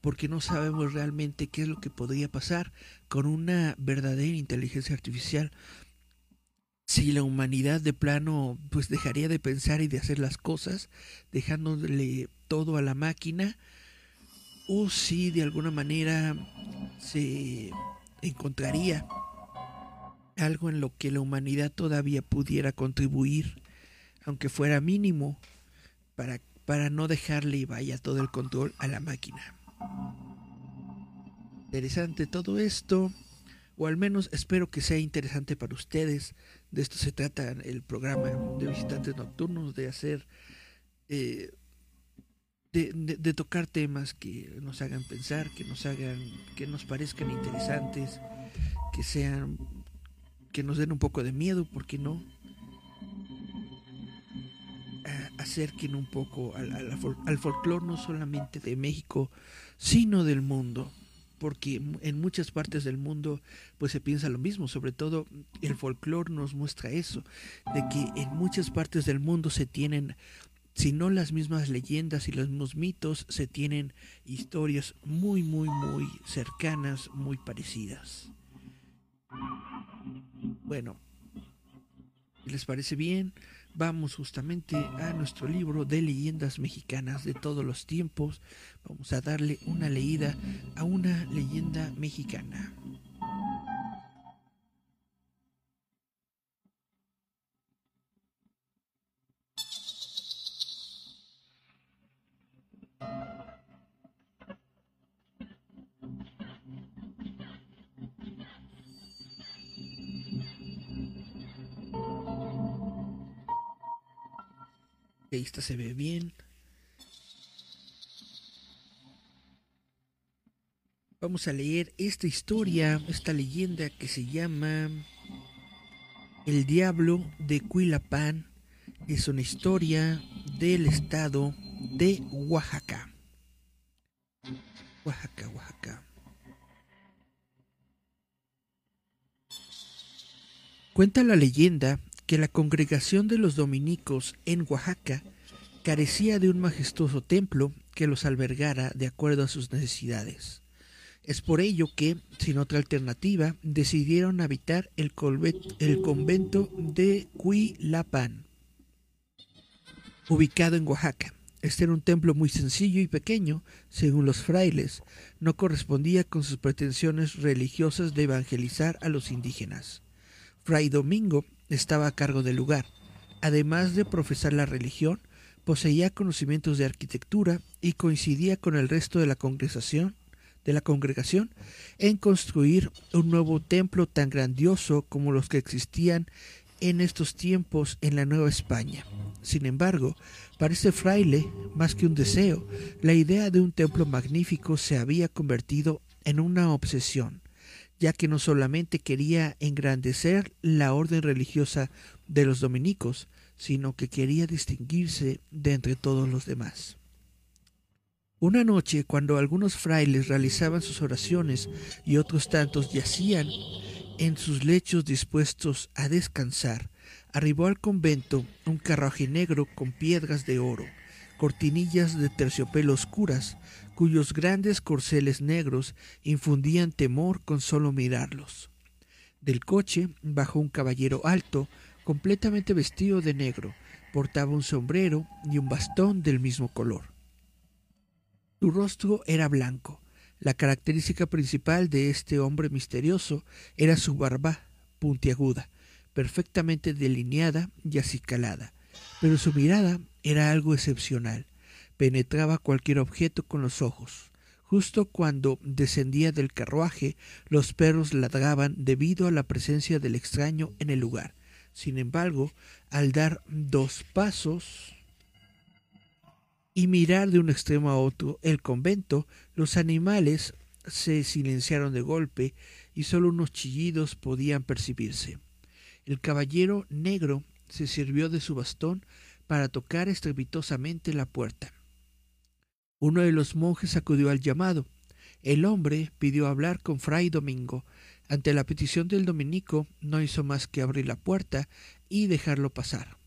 porque no sabemos realmente qué es lo que podría pasar con una verdadera inteligencia artificial. Si la humanidad de plano pues dejaría de pensar y de hacer las cosas, dejándole todo a la máquina, o si de alguna manera se encontraría algo en lo que la humanidad todavía pudiera contribuir, aunque fuera mínimo, para, para no dejarle vaya todo el control a la máquina. Interesante todo esto, o al menos espero que sea interesante para ustedes. De esto se trata el programa de visitantes nocturnos, de hacer, eh, de, de, tocar temas que nos hagan pensar, que nos hagan, que nos parezcan interesantes, que sean que nos den un poco de miedo, ¿por qué no? acerquen un poco al, al, folclore no solamente de México, sino del mundo, porque en muchas partes del mundo pues se piensa lo mismo, sobre todo el folclore nos muestra eso, de que en muchas partes del mundo se tienen si no las mismas leyendas y los mismos mitos, se tienen historias muy, muy, muy cercanas, muy parecidas. Bueno, ¿les parece bien? Vamos justamente a nuestro libro de leyendas mexicanas de todos los tiempos. Vamos a darle una leída a una leyenda mexicana. Se ve bien. Vamos a leer esta historia, esta leyenda que se llama El Diablo de Cuilapán. Es una historia del estado de Oaxaca. Oaxaca, Oaxaca. Cuenta la leyenda que la congregación de los dominicos en Oaxaca carecía de un majestuoso templo que los albergara de acuerdo a sus necesidades. Es por ello que, sin otra alternativa, decidieron habitar el, el convento de Cuilapán, ubicado en Oaxaca. Este era un templo muy sencillo y pequeño, según los frailes, no correspondía con sus pretensiones religiosas de evangelizar a los indígenas. Fray Domingo estaba a cargo del lugar. Además de profesar la religión, poseía conocimientos de arquitectura y coincidía con el resto de la congregación, de la congregación en construir un nuevo templo tan grandioso como los que existían en estos tiempos en la Nueva España. Sin embargo, para este fraile, más que un deseo, la idea de un templo magnífico se había convertido en una obsesión ya que no solamente quería engrandecer la orden religiosa de los dominicos, sino que quería distinguirse de entre todos los demás. Una noche, cuando algunos frailes realizaban sus oraciones y otros tantos yacían en sus lechos dispuestos a descansar, arribó al convento un carruaje negro con piedras de oro, cortinillas de terciopelo oscuras, cuyos grandes corceles negros infundían temor con solo mirarlos. Del coche bajó un caballero alto, completamente vestido de negro, portaba un sombrero y un bastón del mismo color. Su rostro era blanco. La característica principal de este hombre misterioso era su barba puntiaguda, perfectamente delineada y acicalada, pero su mirada era algo excepcional. Penetraba cualquier objeto con los ojos. Justo cuando descendía del carruaje, los perros ladraban debido a la presencia del extraño en el lugar. Sin embargo, al dar dos pasos y mirar de un extremo a otro el convento, los animales se silenciaron de golpe y solo unos chillidos podían percibirse. El caballero negro se sirvió de su bastón para tocar estrepitosamente la puerta. Uno de los monjes acudió al llamado. El hombre pidió hablar con Fray Domingo. Ante la petición del dominico no hizo más que abrir la puerta y dejarlo pasar.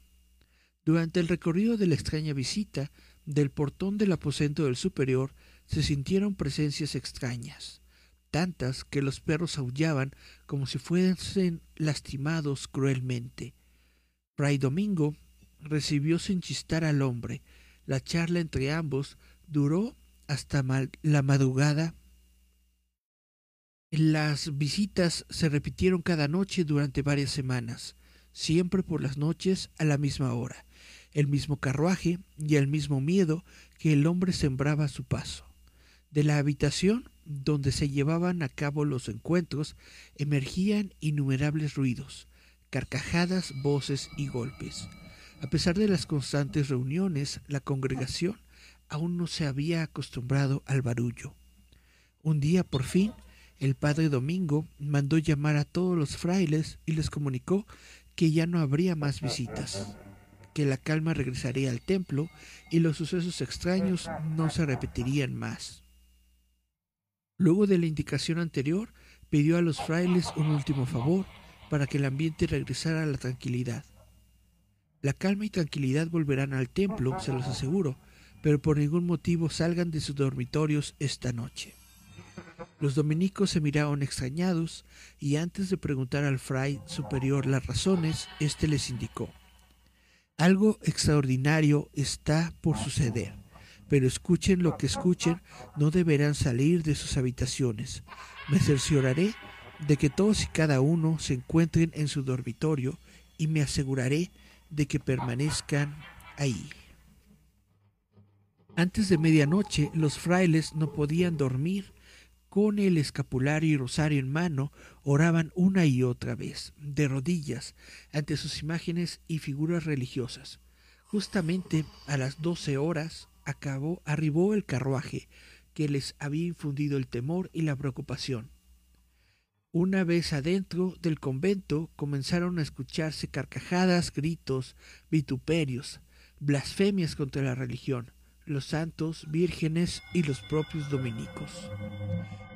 Durante el recorrido de la extraña visita, del portón del aposento del superior se sintieron presencias extrañas, tantas que los perros aullaban como si fuesen lastimados cruelmente. Fray Domingo recibió sin chistar al hombre. La charla entre ambos duró hasta la madrugada. Las visitas se repitieron cada noche durante varias semanas, siempre por las noches a la misma hora, el mismo carruaje y el mismo miedo que el hombre sembraba a su paso. De la habitación donde se llevaban a cabo los encuentros emergían innumerables ruidos, carcajadas, voces y golpes. A pesar de las constantes reuniones, la congregación aún no se había acostumbrado al barullo. Un día, por fin, el padre Domingo mandó llamar a todos los frailes y les comunicó que ya no habría más visitas, que la calma regresaría al templo y los sucesos extraños no se repetirían más. Luego de la indicación anterior, pidió a los frailes un último favor para que el ambiente regresara a la tranquilidad. La calma y tranquilidad volverán al templo, se los aseguro, pero por ningún motivo salgan de sus dormitorios esta noche. Los dominicos se miraron extrañados y antes de preguntar al fray superior las razones, éste les indicó. Algo extraordinario está por suceder pero escuchen lo que escuchen, no deberán salir de sus habitaciones. Me cercioraré de que todos y cada uno se encuentren en su dormitorio y me aseguraré de que permanezcan ahí. Antes de medianoche los frailes no podían dormir. Con el escapulario y rosario en mano, oraban una y otra vez, de rodillas, ante sus imágenes y figuras religiosas. Justamente a las doce horas, acabó, arribó el carruaje que les había infundido el temor y la preocupación. Una vez adentro del convento comenzaron a escucharse carcajadas, gritos, vituperios, blasfemias contra la religión, los santos, vírgenes y los propios dominicos.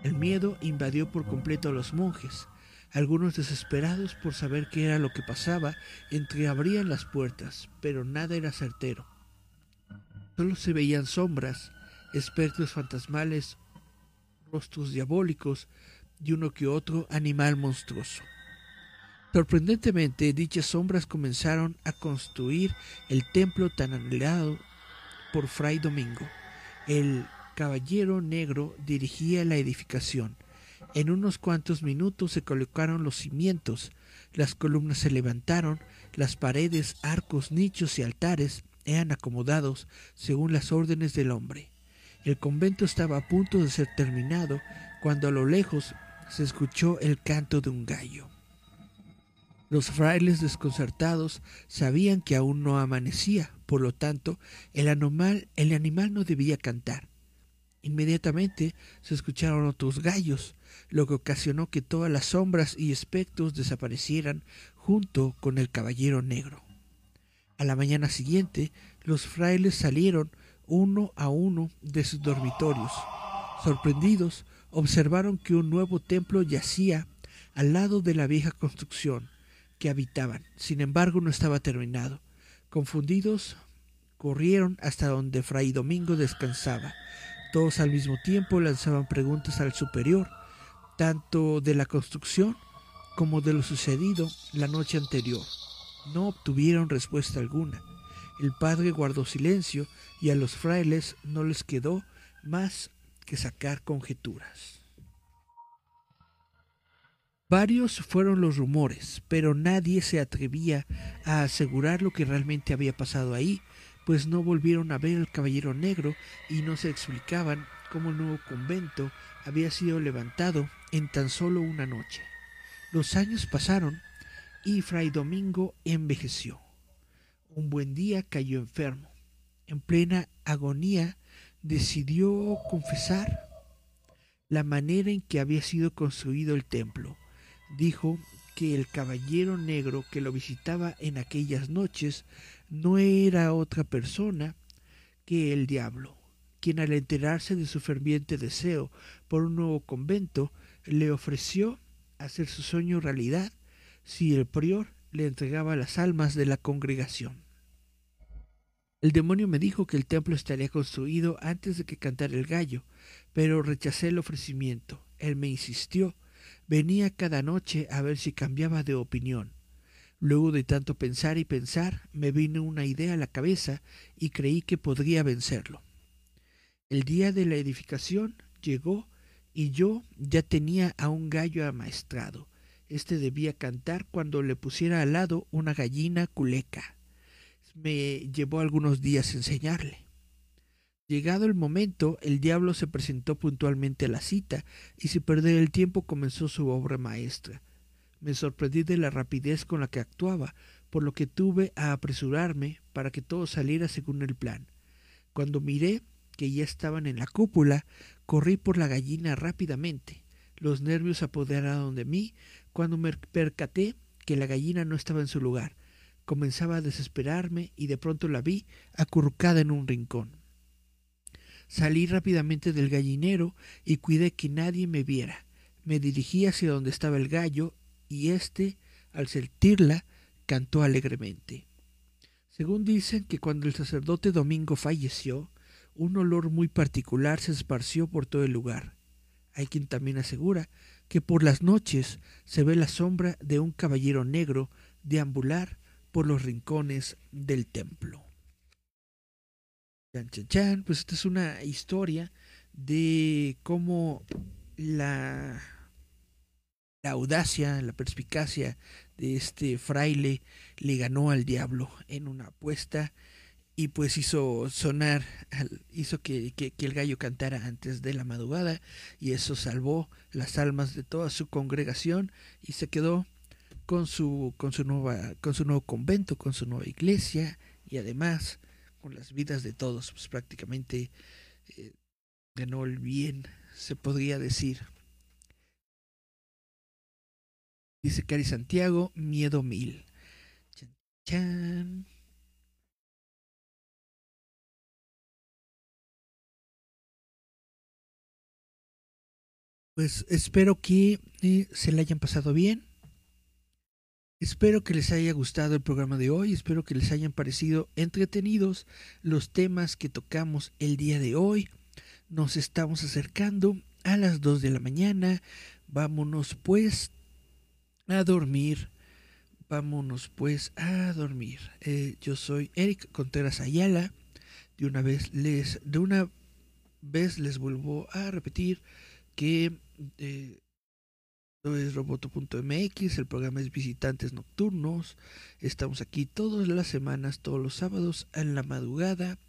El miedo invadió por completo a los monjes. Algunos desesperados por saber qué era lo que pasaba, entreabrían las puertas, pero nada era certero. Solo se veían sombras, espectros fantasmales, rostros diabólicos y uno que otro animal monstruoso. Sorprendentemente, dichas sombras comenzaron a construir el templo tan anhelado por Fray Domingo. El caballero negro dirigía la edificación. En unos cuantos minutos se colocaron los cimientos, las columnas se levantaron, las paredes, arcos, nichos y altares eran acomodados según las órdenes del hombre. El convento estaba a punto de ser terminado cuando a lo lejos se escuchó el canto de un gallo. Los frailes desconcertados sabían que aún no amanecía, por lo tanto, el animal, el animal no debía cantar. Inmediatamente se escucharon otros gallos, lo que ocasionó que todas las sombras y espectros desaparecieran junto con el caballero negro. A la mañana siguiente, los frailes salieron uno a uno de sus dormitorios. Sorprendidos, observaron que un nuevo templo yacía al lado de la vieja construcción que habitaban. Sin embargo, no estaba terminado. Confundidos, corrieron hasta donde Fray Domingo descansaba. Todos al mismo tiempo lanzaban preguntas al superior, tanto de la construcción como de lo sucedido la noche anterior no obtuvieron respuesta alguna. El padre guardó silencio y a los frailes no les quedó más que sacar conjeturas. Varios fueron los rumores, pero nadie se atrevía a asegurar lo que realmente había pasado ahí, pues no volvieron a ver al Caballero Negro y no se explicaban cómo el nuevo convento había sido levantado en tan solo una noche. Los años pasaron y Fray Domingo envejeció. Un buen día cayó enfermo. En plena agonía decidió confesar la manera en que había sido construido el templo dijo que el caballero negro que lo visitaba en aquellas noches no era otra persona que el diablo, quien al enterarse de su ferviente deseo por un nuevo convento, le ofreció hacer su sueño realidad si el prior le entregaba las almas de la congregación. El demonio me dijo que el templo estaría construido antes de que cantara el gallo, pero rechacé el ofrecimiento. Él me insistió Venía cada noche a ver si cambiaba de opinión. Luego de tanto pensar y pensar, me vino una idea a la cabeza y creí que podría vencerlo. El día de la edificación llegó y yo ya tenía a un gallo amaestrado. Este debía cantar cuando le pusiera al lado una gallina culeca. Me llevó algunos días enseñarle. Llegado el momento, el diablo se presentó puntualmente a la cita y sin perder el tiempo comenzó su obra maestra. Me sorprendí de la rapidez con la que actuaba, por lo que tuve a apresurarme para que todo saliera según el plan. Cuando miré que ya estaban en la cúpula, corrí por la gallina rápidamente. Los nervios apoderaron de mí cuando me percaté que la gallina no estaba en su lugar. Comenzaba a desesperarme y de pronto la vi acurrucada en un rincón. Salí rápidamente del gallinero y cuidé que nadie me viera. Me dirigí hacia donde estaba el gallo y éste, al sentirla, cantó alegremente. Según dicen que cuando el sacerdote Domingo falleció, un olor muy particular se esparció por todo el lugar. Hay quien también asegura que por las noches se ve la sombra de un caballero negro deambular por los rincones del templo. Pues esta es una historia de cómo la, la audacia, la perspicacia de este fraile le ganó al diablo en una apuesta y pues hizo sonar, hizo que, que, el gallo cantara antes de la madrugada y eso salvó las almas de toda su congregación y se quedó con su, con su, nueva, con su nuevo convento, con su nueva iglesia y además con las vidas de todos, pues prácticamente eh, ganó el bien, se podría decir. Dice Cari Santiago, miedo mil. Pues espero que eh, se le hayan pasado bien. Espero que les haya gustado el programa de hoy, espero que les hayan parecido entretenidos los temas que tocamos el día de hoy. Nos estamos acercando a las 2 de la mañana. Vámonos pues a dormir. Vámonos pues a dormir. Eh, yo soy Eric Contreras Ayala. De una vez les, de una vez les vuelvo a repetir que eh, es roboto.mx, el programa es Visitantes Nocturnos. Estamos aquí todas las semanas, todos los sábados en la madrugada.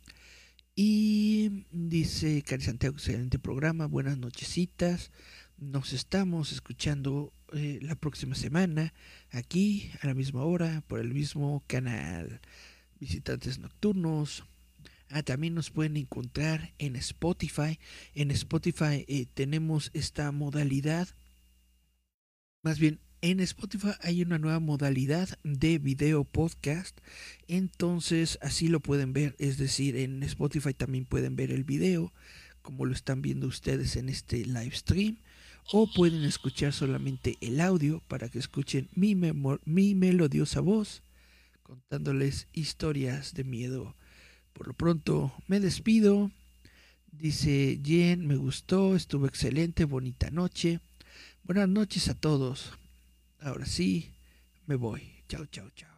Y dice Cari Santiago, excelente programa, buenas nochecitas. Nos estamos escuchando eh, la próxima semana aquí a la misma hora por el mismo canal. Visitantes Nocturnos. Ah, también nos pueden encontrar en Spotify. En Spotify eh, tenemos esta modalidad más bien, en Spotify hay una nueva modalidad de video podcast. Entonces, así lo pueden ver. Es decir, en Spotify también pueden ver el video, como lo están viendo ustedes en este live stream. O pueden escuchar solamente el audio para que escuchen mi, mi melodiosa voz contándoles historias de miedo. Por lo pronto, me despido. Dice Jen, me gustó, estuvo excelente, bonita noche. Buenas noches a todos. Ahora sí, me voy. Chao, chao, chao.